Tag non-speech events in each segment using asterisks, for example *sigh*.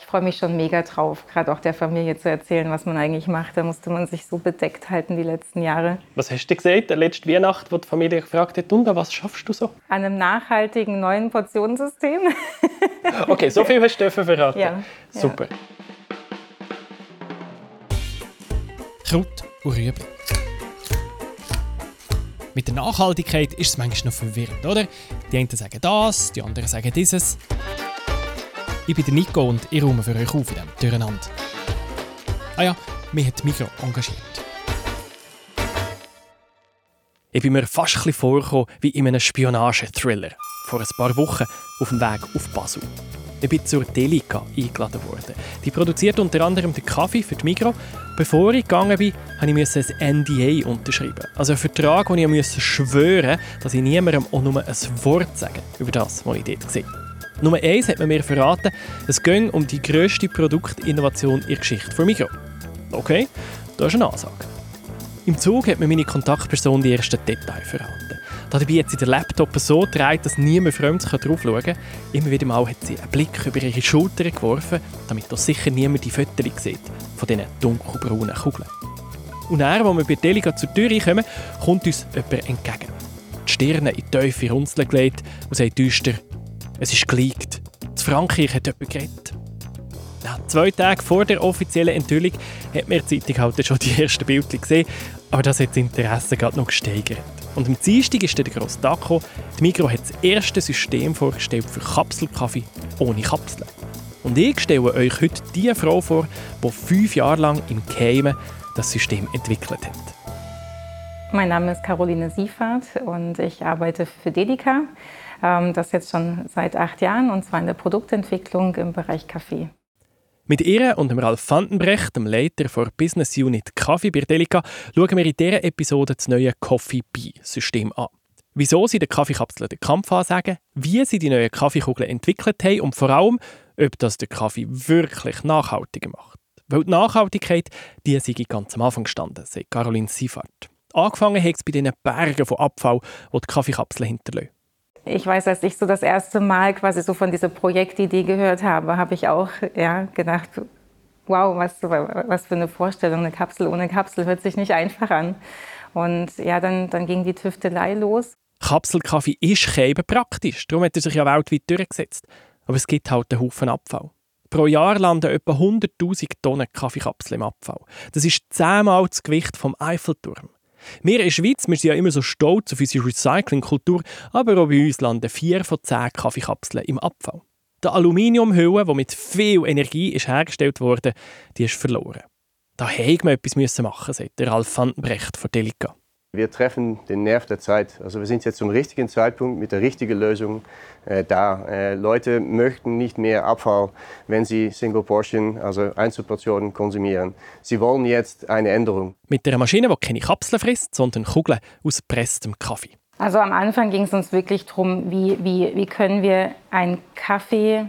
Ich freue mich schon mega drauf, gerade auch der Familie zu erzählen, was man eigentlich macht. Da musste man sich so bedeckt halten die letzten Jahre. Was hast du gesagt, letzte Weihnacht, wo die Familie gefragt hat, und was schaffst du so? An einem nachhaltigen neuen Portionssystem. *laughs* okay, so viel hast du verraten. Ja, Super. Ja. Kraut und Rüebli. Mit der Nachhaltigkeit ist es manchmal noch verwirrend, oder? Die einen sagen das, die anderen sagen dieses. Ich bin der Nico und ich räume für euch auf in diesem Durcheinander. Ah ja, mich hat Mikro engagiert. Ich bin mir fast ein bisschen vorgekommen wie in einem Spionage-Thriller. Vor ein paar Wochen auf dem Weg auf Basel. Ich bin zur Delica eingeladen worden. Die produziert unter anderem den Kaffee für die Migros. Bevor ich gegangen bin, musste ich ein NDA unterschreiben. Also einen Vertrag, wo ich musste schwören dass ich niemandem auch nur ein Wort sage über das, was ich dort habe. Nummer eins hat man mir verraten, es ging um die grösste Produktinnovation in der Geschichte von Migros. Okay, das ist eine Ansage. Im Zug hat mir meine Kontaktperson die ersten Details verraten. Dabei hat sie den Laptop so gedreht, dass niemand Fremdes drauf schauen kann. Immer wieder mal hat sie einen Blick über ihre Schulter geworfen, damit doch sicher niemand die Fotos sieht von diesen dunkelbraunen Kugeln. Und dann, als wir bei Deliga zur Tür kommen, kommt uns jemand entgegen. Die Stirne in tiefe Runzeln gelegt und sagt düster, es ist geleakt. In Frankreich hat jemand geredet. Ja, zwei Tage vor der offiziellen Enthüllung hat mir die Zeitung halt schon die ersten Bilder gesehen, aber das hat das Interesse gerade noch gesteigert. Und am Dienstag ist der grosse Tag gekommen. Die Migros hat das erste System vorgestellt für Kapselkaffee ohne Kapseln. Und ich stelle euch heute die Frau vor, die fünf Jahre lang im Keimen das System entwickelt hat. Mein Name ist Caroline Siefert und ich arbeite für Dedica. Ähm, das jetzt schon seit acht Jahren und zwar in der Produktentwicklung im Bereich Kaffee. Mit ihr und dem Ralf Vandenbrecht, dem Leiter der Business Unit Kaffee bei Delica, schauen wir in dieser Episode das neue Coffee Bee System an. Wieso sie den Kaffeekapseln den Kampf ansagen, wie sie die neuen Kaffeekugeln entwickelt haben und vor allem, ob das den Kaffee wirklich nachhaltiger macht. Weil die Nachhaltigkeit, die sei ganz am Anfang gestanden, sagt Caroline Seifert. Angefangen hat es bei diesen Bergen von Abfall, die die Kaffeekapseln hinterlassen. Ich weiß, als ich so das erste Mal quasi so von dieser Projektidee gehört habe, habe ich auch ja, gedacht, wow, was, was für eine Vorstellung, eine Kapsel ohne Kapsel hört sich nicht einfach an. Und ja, dann, dann ging die Tüftelei los. Kapselkaffee ist eben praktisch, darum hat er sich ja weltweit durchgesetzt. Aber es gibt halt einen Haufen Abfall. Pro Jahr landen etwa 100'000 Tonnen Kaffeekapseln im Abfall. Das ist zehnmal das Gewicht vom Eiffelturm. Wir in der Schweiz wir sind ja immer so stolz auf unsere Recyclingkultur, aber auch bei uns landen vier von zehn Kaffeekapseln im Abfall. Die Aluminiumhülle, die mit viel Energie ist hergestellt wurde, die ist verloren. Da hätte man etwas machen sagt der Ralf Vandenbrecht von Delica. Wir treffen den Nerv der Zeit. Also wir sind jetzt zum richtigen Zeitpunkt mit der richtigen Lösung äh, da. Äh, Leute möchten nicht mehr Abfall, wenn sie Single Portion, also Einzelportionen konsumieren. Sie wollen jetzt eine Änderung. Mit einer Maschine, die keine Kapseln frisst, sondern Kugeln aus presstem Kaffee. Also am Anfang ging es uns wirklich darum, wie, wie, wie können wir einen Kaffee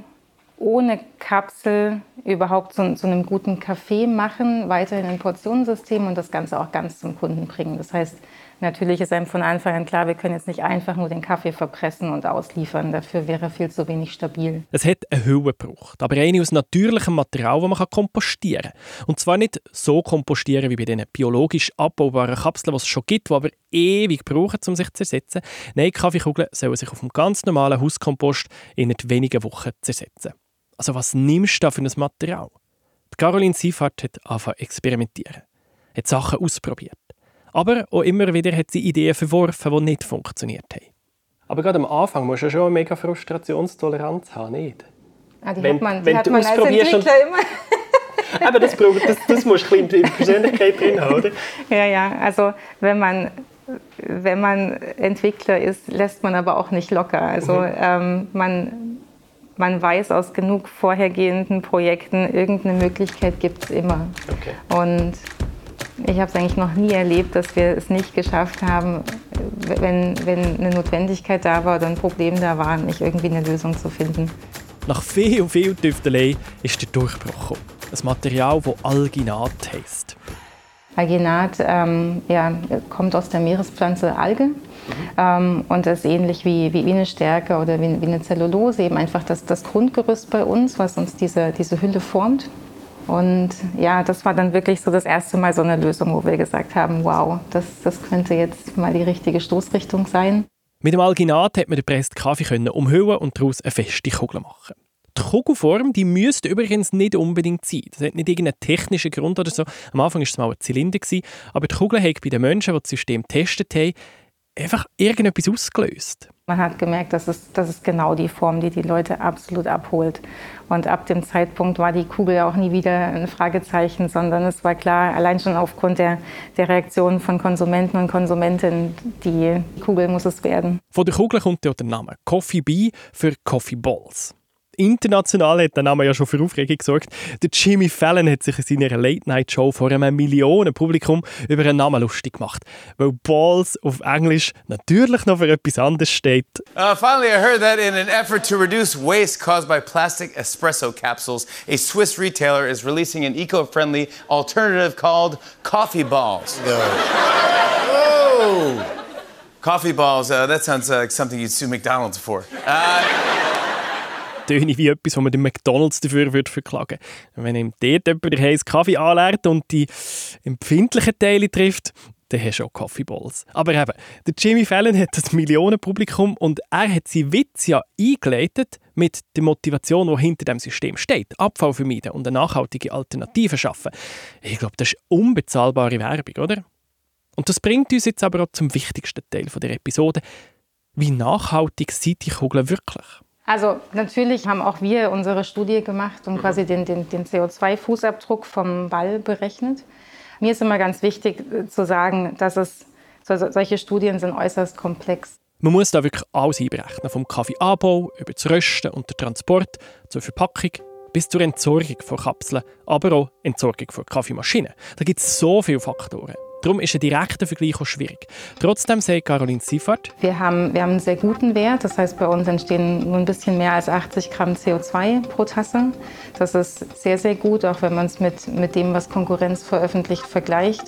ohne Kapsel überhaupt zu, zu, einem guten Kaffee machen, weiterhin ein Portionensystem und das Ganze auch ganz zum Kunden bringen. Das heißt, natürlich ist einem von Anfang an klar, wir können jetzt nicht einfach nur den Kaffee verpressen und ausliefern. Dafür wäre viel zu wenig stabil. Es hat eine Höhe gebraucht, aber eine aus natürlichem Material, das man kompostieren kann. Und zwar nicht so kompostieren wie bei den biologisch abbaubaren Kapseln, die es schon gibt, die aber ewig brauchen, um sich zu zersetzen. Nein, Kaffeekugeln sollen sich auf dem ganz normalen Hauskompost in wenigen Wochen zersetzen. Also was nimmst du da für ein Material? Die Caroline Seifert hat angefangen zu experimentieren, hat Sachen ausprobiert. Aber auch immer wieder hat sie Ideen verworfen, die nicht funktioniert haben. Aber gerade am Anfang musst du schon eine mega Frustrationstoleranz haben, nicht? Ah, die wenn, hat man, die hat man als Entwickler immer. *laughs* Aber das, das, das musst du ein bisschen in die Persönlichkeit drin haben, oder? Ja, ja. Also wenn man, wenn man Entwickler ist, lässt man aber auch nicht locker. Also mhm. ähm, man man weiß aus genug vorhergehenden Projekten, irgendeine Möglichkeit gibt es immer. Okay. Und ich habe es eigentlich noch nie erlebt, dass wir es nicht geschafft haben, wenn, wenn eine Notwendigkeit da war oder ein Problem da war, nicht irgendwie eine Lösung zu finden. Nach viel, viel Tüftelei ist der Durchbruch. Ein Material, das Alginat heisst. Alginat ähm, ja, kommt aus der Meerespflanze Alge mhm. und ist ähnlich wie, wie, wie eine Stärke oder wie, wie, eine Zellulose, eben einfach das, das Grundgerüst bei uns, was uns diese, diese Hülle formt. Und ja, das war dann wirklich so das erste Mal so eine Lösung, wo wir gesagt haben, wow, das, das könnte jetzt mal die richtige Stoßrichtung sein. Mit dem Alginat hat man den pressten Kaffee können umhüllen und daraus eine feste Kugel machen. Die Kugelform die müsste übrigens nicht unbedingt sein. Das hat nicht irgendeinen technischen Grund oder so. Am Anfang war es mal ein Zylinder, aber die Kugel hat bei den Menschen, die das System getestet haben, einfach irgendetwas ausgelöst. Man hat gemerkt, dass es, das ist genau die Form, die die Leute absolut abholt. Und ab dem Zeitpunkt war die Kugel auch nie wieder ein Fragezeichen, sondern es war klar, allein schon aufgrund der, der Reaktionen von Konsumenten und Konsumentinnen, die Kugel muss es werden. Von der Kugel kommt ja der Name Coffee Bee für Coffee Balls. International hat der Name ja schon für Aufregung gesorgt. Der Jimmy Fallon hat sich in seiner Late-Night-Show vor einem Millionenpublikum über einen Namen lustig gemacht, weil Balls auf Englisch natürlich noch für etwas anderes steht. Uh, finally, I heard that in an effort to reduce waste caused by plastic espresso capsules, a Swiss retailer is releasing an eco-friendly alternative called Coffee Balls. Whoa! Coffee balls, uh, that sounds like something you'd sue McDonald's for. Uh, töne wie etwas, was man den McDonalds dafür würde verklagen würde. Wenn ihm dort jemand den heißen Kaffee anleert und die empfindlichen Teile trifft, dann hast du auch Kaffeeballs. Aber eben, der Jimmy Fallon hat das Millionenpublikum und er hat seinen Witz ja eingeleitet mit der Motivation, die hinter dem System steht. Abfall vermeiden und eine nachhaltige Alternative schaffen. Ich glaube, das ist unbezahlbare Werbung, oder? Und das bringt uns jetzt aber auch zum wichtigsten Teil der Episode. Wie nachhaltig sind die Kugeln wirklich? Also natürlich haben auch wir unsere Studie gemacht und quasi den, den, den CO2-Fußabdruck vom Ball berechnet. Mir ist immer ganz wichtig äh, zu sagen, dass es solche Studien sind äußerst komplex. Man muss da wirklich alles einberechnen, vom Kaffeeanbau über das Rösten und den Transport zur Verpackung bis zur Entsorgung von Kapseln, aber auch Entsorgung von Kaffeemaschinen. Da gibt es so viele Faktoren. Darum ist ein direkter Vergleich auch schwierig. Trotzdem sagt Caroline Siefert, wir haben, wir haben einen sehr guten Wert. Das heißt, bei uns entstehen nur ein bisschen mehr als 80 Gramm CO2 pro Tasse. Das ist sehr, sehr gut, auch wenn man es mit, mit dem, was Konkurrenz veröffentlicht, vergleicht.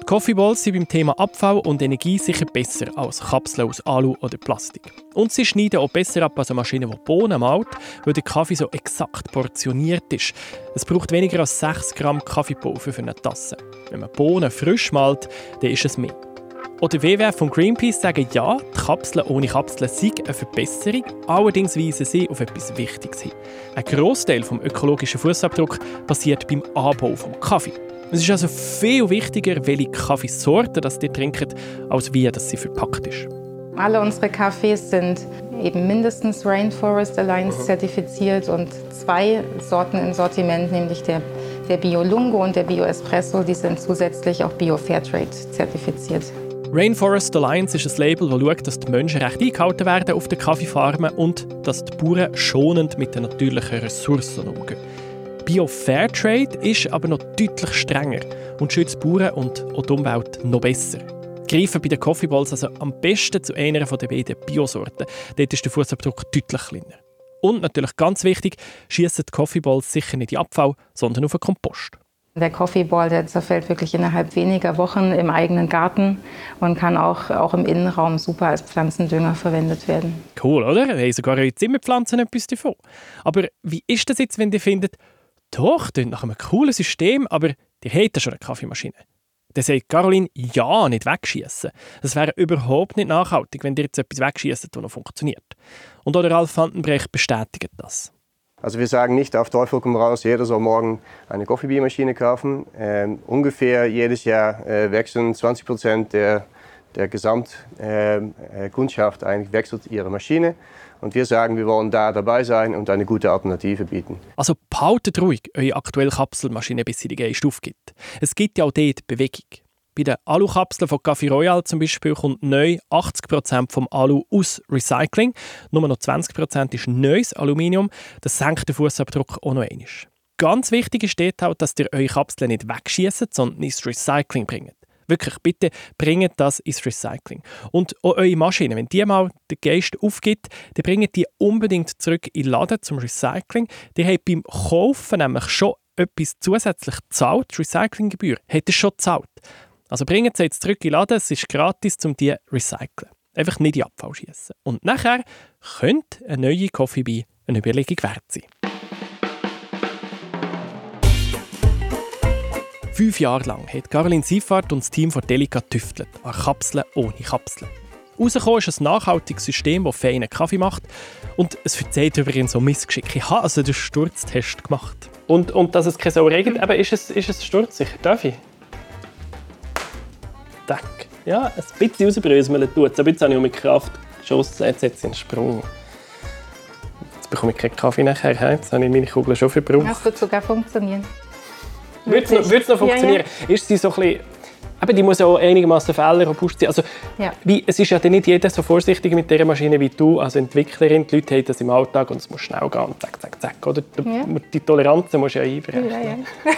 Die Coffee Balls sind beim Thema Abfall und Energie sicher besser als Kapseln aus Alu oder Plastik. Und sie schneiden auch besser ab als eine Maschine, die Bohnen malt, weil der Kaffee so exakt portioniert ist. Es braucht weniger als 6 Gramm Kaffeepulver für eine Tasse. Wenn man Bohnen frisch malt, dann ist es mehr. Oder WWF von Greenpeace sagen ja, die Kapseln ohne Kapseln sind eine Verbesserung, allerdings weisen sie auf etwas Wichtiges hin. Ein Großteil des ökologischen Fußabdrucks passiert beim Anbau des Kaffee. Es ist also viel wichtiger, welche Kaffeesorte das ihr trinkt, als wie dass sie verpackt ist. Alle unsere Kaffees sind eben mindestens Rainforest Alliance zertifiziert und zwei Sorten im Sortiment, nämlich der, der Bio Lungo und der Bio Espresso, die sind zusätzlich auch Bio Fairtrade zertifiziert. Rainforest Alliance ist ein Label, das schaut, dass die Menschenrechte eingehalten werden auf den Kaffeefarmen und dass die Bauern schonend mit den natürlichen Ressourcen umgehen. Bio Fairtrade ist aber noch deutlich strenger und schützt Bauern und auch die Umwelt noch besser. Greifen bei den Coffee Balls also am besten zu einer der beiden Biosorten. Dort ist der Fußabdruck deutlich kleiner. Und natürlich ganz wichtig, schießen die Coffee Balls sicher nicht in Abfall, sondern auf den Kompost. Der Coffee Ball der zerfällt wirklich innerhalb weniger Wochen im eigenen Garten und kann auch, auch im Innenraum super als Pflanzendünger verwendet werden. Cool, oder? Wir haben sogar eure Zimmerpflanzen etwas davon. Aber wie ist das jetzt, wenn ihr findet, doch, klingt nach einem coolen System, aber die hätten schon eine Kaffeemaschine. Dann sagt Caroline, ja, nicht wegschießen. Das wäre überhaupt nicht nachhaltig, wenn ihr jetzt etwas wegschießt, das noch funktioniert. Und auch der Ralf Vandenbrecht bestätigt das. Also wir sagen nicht auf Teufel komm raus, jeder soll morgen eine Coffeebeermaschine kaufen. Ähm, ungefähr jedes Jahr äh, wechseln 20 Prozent der, der Gesamtkundschaft ähm, äh, eigentlich wechselt ihre Maschine. Und wir sagen, wir wollen da dabei sein und eine gute Alternative bieten. Also behaltet ruhig eure aktuelle Kapselmaschine, bis sie die Geist aufgibt. Es gibt ja auch dort Bewegung. Bei den Alukapseln von Café Royal zum Beispiel kommt neu 80% vom Alu aus Recycling. Nur noch 20% ist neues Aluminium. Das senkt den Fußabdruck auch noch einmal. Ganz wichtig ist dort auch, dass ihr eure Kapseln nicht wegschießt, sondern ins Recycling bringt. Wirklich, bitte bringt das ins Recycling. Und auch eure Maschine, wenn die mal den Geist aufgibt, dann bringt die unbedingt zurück in den Laden zum Recycling. Die haben beim Kaufen nämlich schon etwas zusätzlich zahlt, die Recyclinggebühr, hat es schon gezahlt. Also bringen Sie jetzt zurück in den Laden, es ist gratis, um die zu recyceln. Einfach nicht in Abfall schießen. Und nachher könnte eine neue Coffee Bee eine Überlegung wert sein. Fünf Jahre lang hat Caroline Seifert und das Team von Delica tüftelt an Kapseln ohne Kapseln. Rausgekommen ist ein nachhaltiges System, das feinen Kaffee macht. Und es verzeiht übrigens so Missgeschick. Ich habe also den Sturztest gemacht. Und, und dass es keine Sauerei gibt, eben, ist es, ist es sturzsicher? Darf ich? Deck. Ja, ein bisschen rausbröseln tut es. Aber jetzt habe ich mit Kraft geschossen. Jetzt setze ich einen Sprung. Jetzt bekomme ich keinen Kaffee nachher. Jetzt habe ich meine Kugel schon verbraucht. Das wird sogar funktionieren. Würde es noch, funktionieren? Ja, ja. Ist sie so ein bisschen... Eben, die muss ja auch einigermaßen fehlerrobust sein. Also, Ja. wie, es ist ja dann nicht jeder so vorsichtig mit dieser Maschine wie du als Entwicklerin. Die Leute haben das im Alltag und es muss schnell gehen und zack, zack, zack. Oder? Die Toleranz musst du ja einbrechen. Ja, ja. *laughs*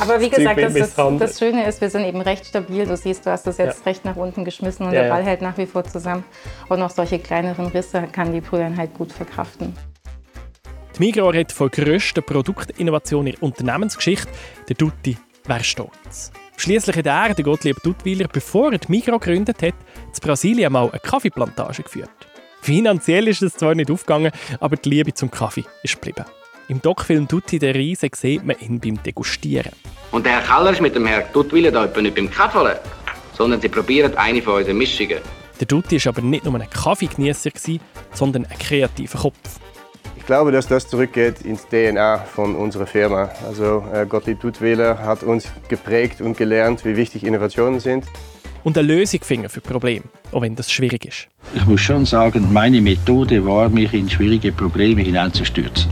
Aber wie gesagt, das, das, das Schöne ist, wir sind eben recht stabil. Du siehst, du hast das jetzt Ja. recht nach unten geschmissen und Ja, der. Ball hält nach wie vor zusammen. Und auch solche kleineren Risse kann die Brüheinheit gut verkraften. Die Migros redet von der grössten Produktinnovation in der Unternehmensgeschichte. Der Dutti wäre stolz. Schließlich hat er, der Gottlieb Duttweiler, bevor er die Migros gegründet hat, in Brasilien mal eine Kaffeeplantage geführt. Finanziell ist es zwar nicht aufgegangen, aber die Liebe zum Kaffee ist geblieben. Im Doc-Film Dutti der Riese sieht man ihn beim Degustieren. Und der Herr Keller ist mit dem Herrn Duttwiller da nicht beim Kaffee, sondern sie probieren eine von unseren Mischungen. Der Dutti war aber nicht nur ein Kaffeegenießer, sondern ein kreativer Kopf. Ich glaube, dass das zurückgeht ins DNA von unserer Firma. Also äh, Gottlieb Duttweiler hat uns geprägt und gelernt, wie wichtig Innovationen sind. Und eine Lösung finden für Probleme, auch wenn das schwierig ist. Ich muss schon sagen, meine Methode war, mich in schwierige Probleme hineinzustürzen.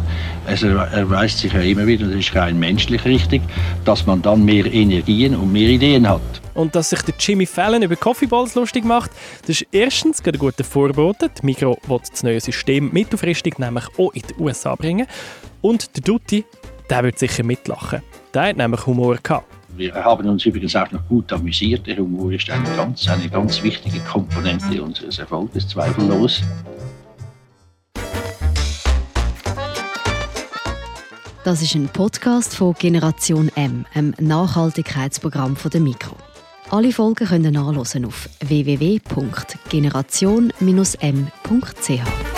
Es er- erweist sich ja immer wieder, das ist rein menschlich richtig, dass man dann mehr Energien und mehr Ideen hat. Und dass sich der Jimmy Fallon über Coffeeballs lustig macht, das ist erstens gerade ein guter Vorbote. Die Migros will das neue System mittelfristig nämlich auch in die USA bringen. Und der Dutti, der wird sicher mitlachen. Der hat nämlich Humor gehabt. Wir haben uns übrigens auch noch gut amüsiert. Der Humor ist eine ganz, eine ganz wichtige Komponente unseres Erfolges, zweifellos. Das ist ein Podcast von Generation M, einem Nachhaltigkeitsprogramm von der Mikro. Alle Folgen können nachlesen auf www.generation-m.ch.